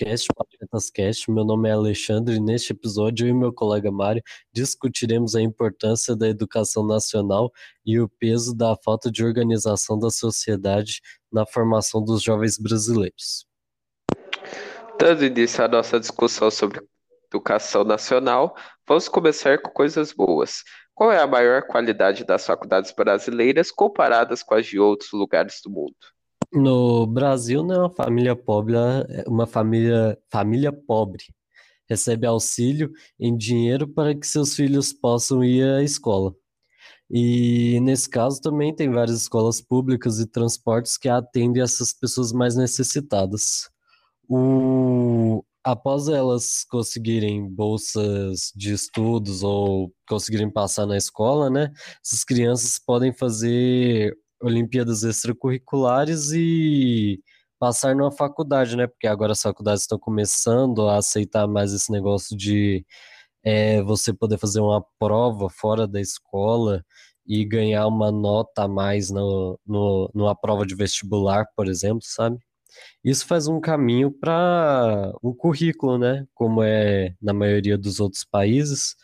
podcast Patriotas Cast. Meu nome é Alexandre e neste episódio eu e meu colega Mário discutiremos a importância da educação nacional e o peso da falta de organização da sociedade na formação dos jovens brasileiros. Dando início à nossa discussão sobre educação nacional, vamos começar com coisas boas. Qual é a maior qualidade das faculdades brasileiras comparadas com as de outros lugares do mundo? No Brasil, uma família pobre, é uma família, família pobre recebe auxílio em dinheiro para que seus filhos possam ir à escola. E nesse caso também tem várias escolas públicas e transportes que atendem essas pessoas mais necessitadas. O, após elas conseguirem bolsas de estudos ou conseguirem passar na escola, né, essas crianças podem fazer Olimpíadas extracurriculares e passar numa faculdade, né? Porque agora as faculdades estão começando a aceitar mais esse negócio de é, você poder fazer uma prova fora da escola e ganhar uma nota a mais no, no, numa prova de vestibular, por exemplo, sabe? Isso faz um caminho para um currículo, né? Como é na maioria dos outros países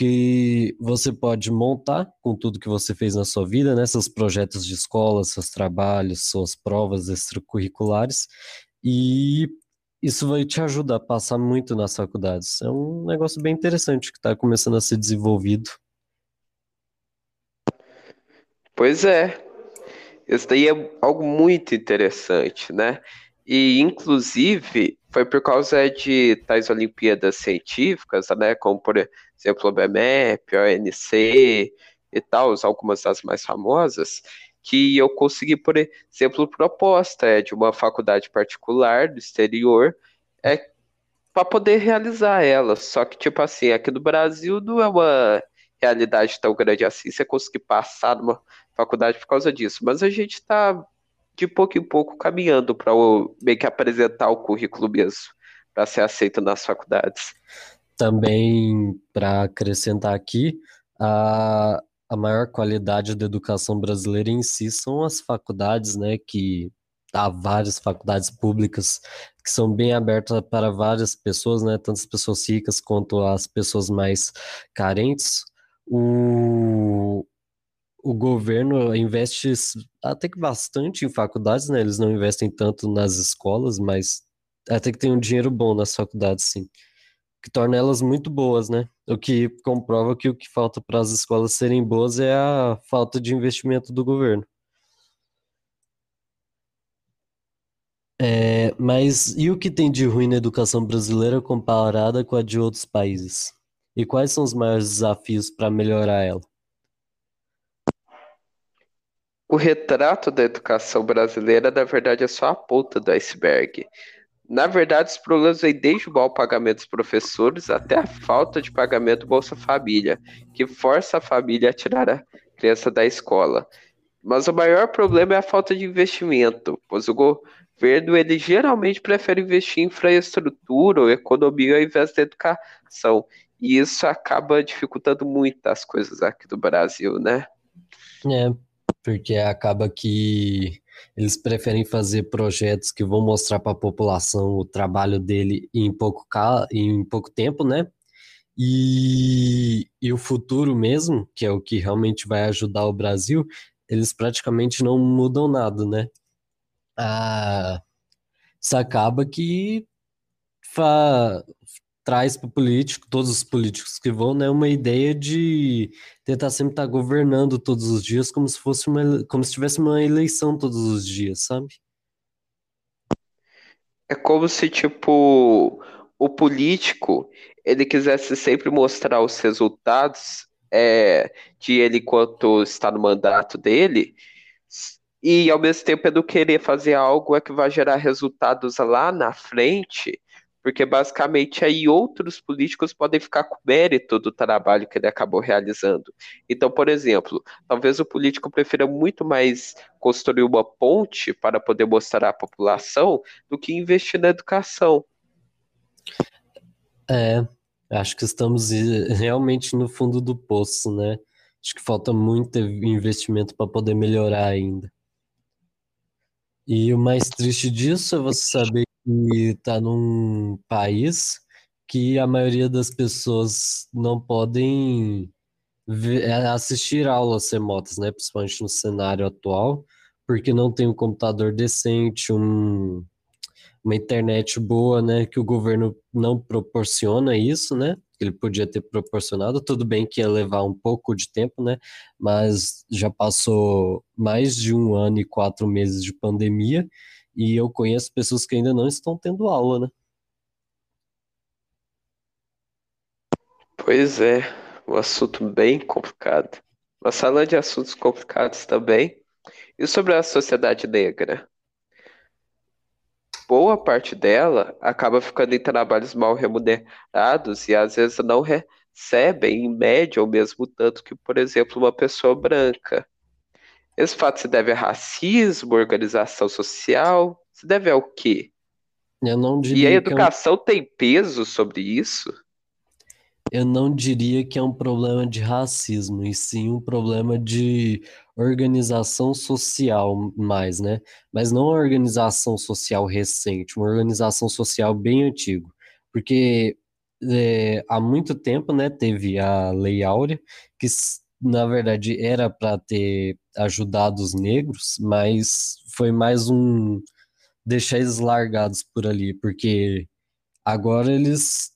que você pode montar com tudo que você fez na sua vida, né? Seus projetos de escola, seus trabalhos, suas provas extracurriculares, e isso vai te ajudar a passar muito nas faculdades. É um negócio bem interessante que está começando a ser desenvolvido. Pois é, isso daí é algo muito interessante, né? E, inclusive, foi por causa de tais Olimpíadas científicas, né? Como, por exemplo, o BMEP, a ONC e tal, algumas das mais famosas, que eu consegui, por exemplo, proposta de uma faculdade particular do exterior é, para poder realizar ela. Só que, tipo assim, aqui no Brasil não é uma realidade tão grande assim, você conseguir passar numa faculdade por causa disso. Mas a gente está de pouco em pouco caminhando para meio que apresentar o currículo mesmo, para ser aceito nas faculdades. Também, para acrescentar aqui, a, a maior qualidade da educação brasileira em si são as faculdades, né, que há várias faculdades públicas que são bem abertas para várias pessoas, né, tanto as pessoas ricas quanto as pessoas mais carentes. O, o governo investe até que bastante em faculdades, né? Eles não investem tanto nas escolas, mas até que tem um dinheiro bom nas faculdades, sim que torna elas muito boas, né? O que comprova que o que falta para as escolas serem boas é a falta de investimento do governo. É, mas e o que tem de ruim na educação brasileira comparada com a de outros países? E quais são os maiores desafios para melhorar ela? O retrato da educação brasileira, na verdade, é só a ponta do iceberg. Na verdade, os problemas vêm desde o mau pagamento dos professores até a falta de pagamento do Bolsa Família, que força a família a tirar a criança da escola. Mas o maior problema é a falta de investimento, pois o governo ele geralmente prefere investir em infraestrutura ou economia ao invés da educação. E isso acaba dificultando muito as coisas aqui do Brasil, né? É, porque acaba que eles preferem fazer projetos que vão mostrar para a população o trabalho dele em pouco, em pouco tempo, né? E, e o futuro mesmo, que é o que realmente vai ajudar o Brasil, eles praticamente não mudam nada, né? Ah, isso acaba que fa traz para o político, todos os políticos que vão, né, uma ideia de tentar sempre estar tá governando todos os dias como se fosse uma, como se tivesse uma eleição todos os dias, sabe? É como se, tipo, o político, ele quisesse sempre mostrar os resultados é, de ele enquanto está no mandato dele, e ao mesmo tempo ele querer fazer algo é que vai gerar resultados lá na frente, porque basicamente aí outros políticos podem ficar com mérito do trabalho que ele acabou realizando. Então, por exemplo, talvez o político prefira muito mais construir uma ponte para poder mostrar à população do que investir na educação. É, acho que estamos realmente no fundo do poço, né? Acho que falta muito investimento para poder melhorar ainda. E o mais triste disso é você saber e tá num país que a maioria das pessoas não podem é, assistir aulas remotas, né? Principalmente no cenário atual, porque não tem um computador decente, um, uma internet boa, né? Que o governo não proporciona isso, né? Ele podia ter proporcionado. Tudo bem que ia levar um pouco de tempo, né? Mas já passou mais de um ano e quatro meses de pandemia e eu conheço pessoas que ainda não estão tendo aula, né? Pois é, um assunto bem complicado. Uma sala de assuntos complicados também. E sobre a sociedade negra? Boa parte dela acaba ficando em trabalhos mal remunerados e às vezes não recebem, em média, o mesmo tanto que, por exemplo, uma pessoa branca. Esse fato se deve a racismo, organização social? Se deve ao quê? Eu não E a diria que é um, educação tem peso sobre isso? eu não diria que é um problema de racismo, e sim um problema de organização social mais, né? Mas não uma organização social recente, uma organização social bem antiga. Porque é, há muito tempo, né, teve a Lei Áurea, que na verdade era para ter ajudado os negros, mas foi mais um deixar eles largados por ali, porque agora eles,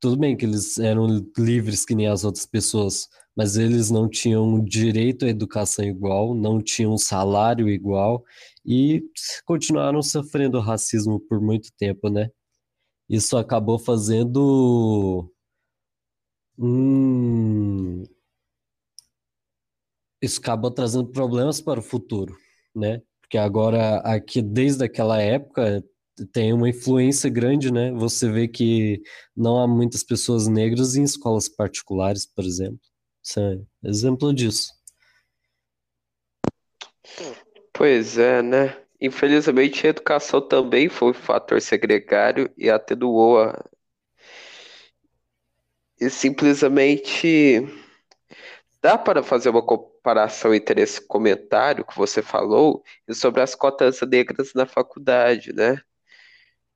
tudo bem que eles eram livres que nem as outras pessoas, mas eles não tinham direito à educação igual, não tinham salário igual e continuaram sofrendo racismo por muito tempo, né? Isso acabou fazendo um, isso acabou trazendo problemas para o futuro, né? Porque agora, aqui, desde aquela época, tem uma influência grande, né? Você vê que não há muitas pessoas negras em escolas particulares, por exemplo. Isso é exemplo disso. Pois é, né? Infelizmente, a educação também foi um fator segregário e atenuou a... E simplesmente dá para fazer uma comparação entre esse comentário que você falou e sobre as cotas negras na faculdade, né?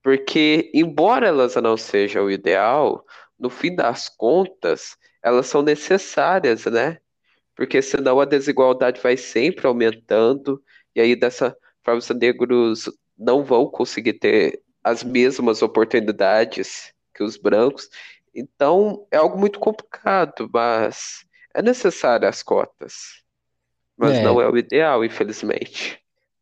Porque, embora elas não sejam o ideal, no fim das contas, elas são necessárias, né? Porque senão a desigualdade vai sempre aumentando, e aí dessa forma os negros não vão conseguir ter as mesmas oportunidades que os brancos. Então é algo muito complicado, mas é necessário as cotas, mas não É, é o ideal, infelizmente.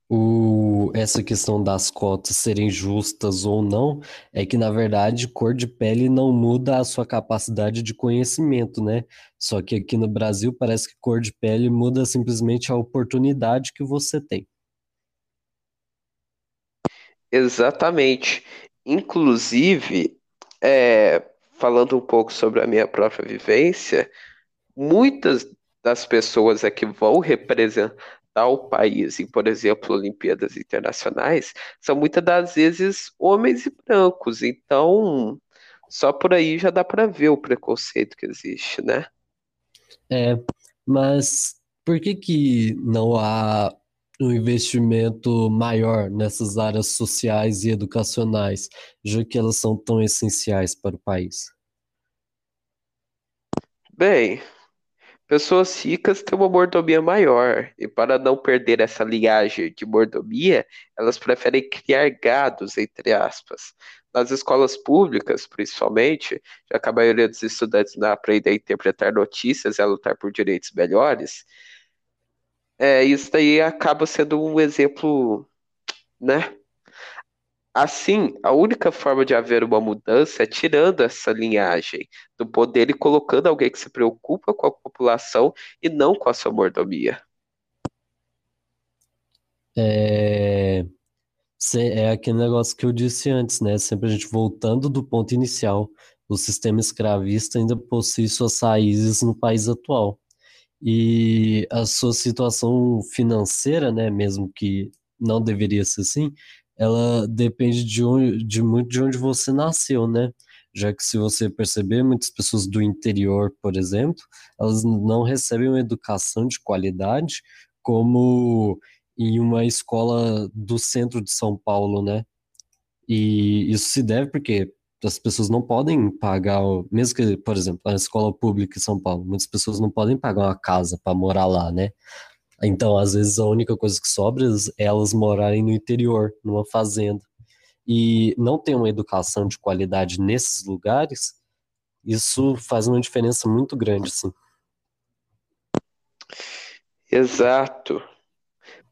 o, essa questão das cotas serem justas ou não, é que, na verdade, cor de pele não muda a sua capacidade de conhecimento, né? Só que aqui no Brasil parece que cor de pele muda simplesmente a oportunidade que você tem. Exatamente. Inclusive, é, falando um pouco sobre a minha própria vivência, muitas das pessoas é que vão representar o país em, por exemplo, Olimpíadas Internacionais, são muitas das vezes homens e brancos. Então, só por aí já dá para ver o preconceito que existe, né? É, mas por que que não há um investimento maior nessas áreas sociais e educacionais, já que elas são tão essenciais para o país? Bem, pessoas ricas têm uma mordomia maior, e para não perder essa linhagem de mordomia, elas preferem criar gados, entre aspas. Nas escolas públicas, principalmente, já que a maioria dos estudantes não aprende a interpretar notícias e a lutar por direitos melhores, é, isso daí acaba sendo um exemplo, né? Assim, a única forma de haver uma mudança é tirando essa linhagem do poder e colocando alguém que se preocupa com a população e não com a sua mordomia. É, é aquele negócio que eu disse antes, né? Sempre a gente voltando do ponto inicial. O sistema escravista ainda possui suas raízes no país atual. E a sua situação financeira, né, mesmo que não deveria ser assim, ela depende de onde, de muito de onde você nasceu, né? Já que se você perceber, muitas pessoas do interior, por exemplo, elas não recebem uma educação de qualidade como em uma escola do centro de São Paulo, né? E isso se deve porque as pessoas não podem pagar, mesmo que, por exemplo, a escola pública em São Paulo, muitas pessoas não podem pagar uma casa para morar lá, né? Então, às vezes, a única coisa que sobra é elas morarem no interior, numa fazenda. E não ter uma educação de qualidade nesses lugares, isso faz uma diferença muito grande, sim. Exato.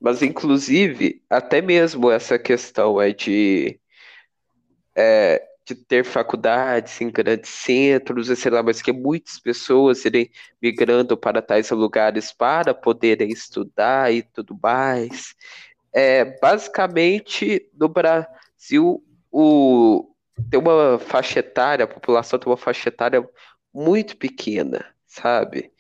Mas, inclusive, até mesmo essa questão é de, é, de ter faculdades em grandes centros, sei lá, mas que muitas pessoas irem migrando para tais lugares para poderem estudar e tudo mais. É, basicamente, no Brasil, o, tem uma faixa etária, a população tem uma faixa etária muito pequena, sabe?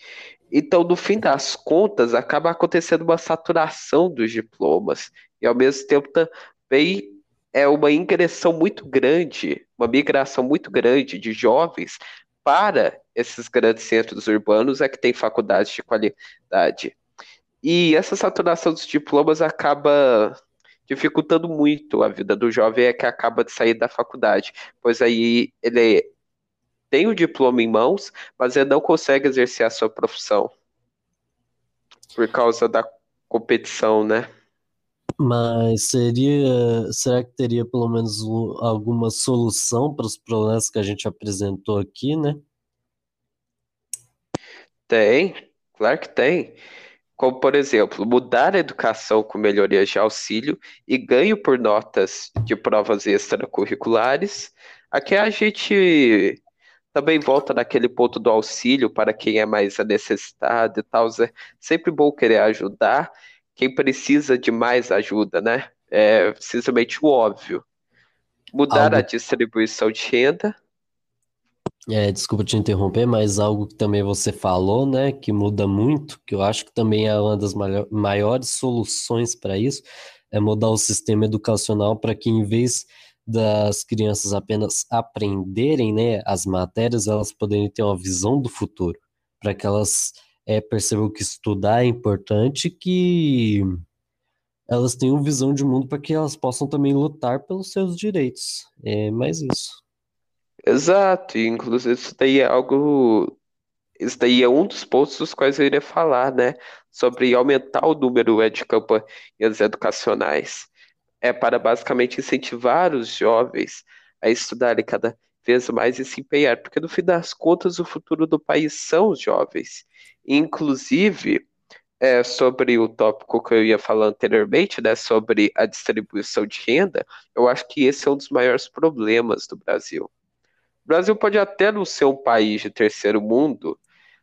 Então, no fim das contas, acaba acontecendo uma saturação dos diplomas e, ao mesmo tempo, também é uma ingressão muito grande, uma migração muito grande de jovens para esses grandes centros urbanos é que tem faculdades de qualidade. E essa saturação dos diplomas acaba dificultando muito a vida do jovem é que acaba de sair da faculdade, pois aí ele tem o diploma em mãos, mas ele não consegue exercer a sua profissão por causa da competição, né? Mas seria, será que teria pelo menos alguma solução para os problemas que a gente apresentou aqui, né? Tem, claro que tem. Como, por exemplo, mudar a educação com melhorias de auxílio e ganho por notas de provas extracurriculares. Aqui a gente também volta naquele ponto do auxílio para quem é mais necessitado e tal. É sempre bom querer ajudar quem precisa de mais ajuda, né? É simplesmente o óbvio. Mudar algo... a distribuição de renda. É, desculpa te interromper, mas algo que também você falou, né, que muda muito, que eu acho que também é uma das maiores soluções para isso, é mudar o sistema educacional para que, em vez das crianças apenas aprenderem né, as matérias, elas poderem ter uma visão do futuro, para que elas é, percebam que estudar é importante, que elas tenham visão de mundo para que elas possam também lutar pelos seus direitos. É mais isso. Exato, e inclusive isso daí é algo. Isso daí é um dos pontos dos quais eu iria falar, né? Sobre aumentar o número é, de campanhas educacionais é para basicamente incentivar os jovens a estudarem cada vez mais e se empenhar, porque no fim das contas o futuro do país são os jovens. Inclusive, é, sobre o tópico que eu ia falar anteriormente, né, sobre a distribuição de renda, eu acho que esse é um dos maiores problemas do Brasil. O Brasil pode até não ser um país de terceiro mundo,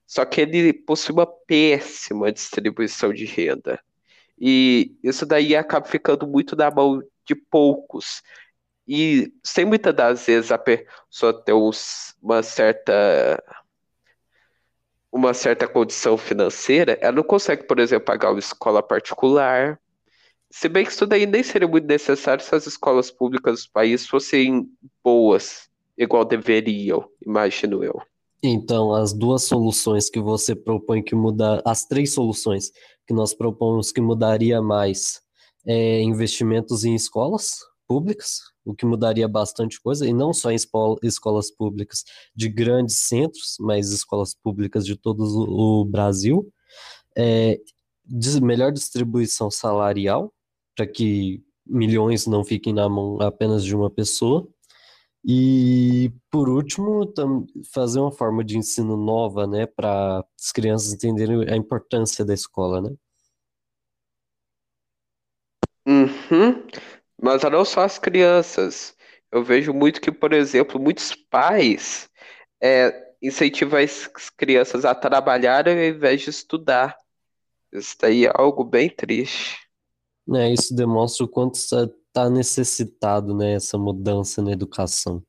só que ele possui uma péssima distribuição de renda. E isso daí acaba ficando muito na mão de poucos. E sem muitas das vezes a pessoa ter uma certa uma certa condição financeira, ela não consegue, por exemplo, pagar uma escola particular. Se bem que isso daí nem seria muito necessário se as escolas públicas do país fossem boas, igual deveriam, imagino eu. Então, as duas soluções que você propõe que mudar, as três soluções que nós propomos que mudaria mais é investimentos em escolas públicas, o que mudaria bastante coisa, e não só em escolas públicas de grandes centros, mas escolas públicas de todo o Brasil. É, melhor distribuição salarial, para que milhões não fiquem na mão apenas de uma pessoa. E, por último, fazer uma forma de ensino nova, né, para as crianças entenderem a importância da escola, né? Uhum. Mas não só as crianças. Eu vejo muito que, por exemplo, muitos pais é, incentivam as crianças a trabalhar ao invés de estudar. Isso daí é algo bem triste. É, isso demonstra o quanto está necessitado, né, essa mudança na educação.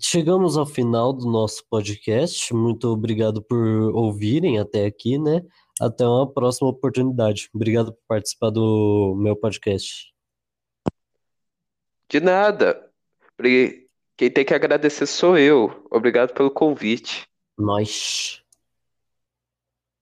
Chegamos ao final do nosso podcast. Muito obrigado por ouvirem até aqui, né? Até uma próxima oportunidade. Obrigado por participar do meu podcast. De nada. Quem tem que agradecer sou eu. Obrigado pelo convite. Nós.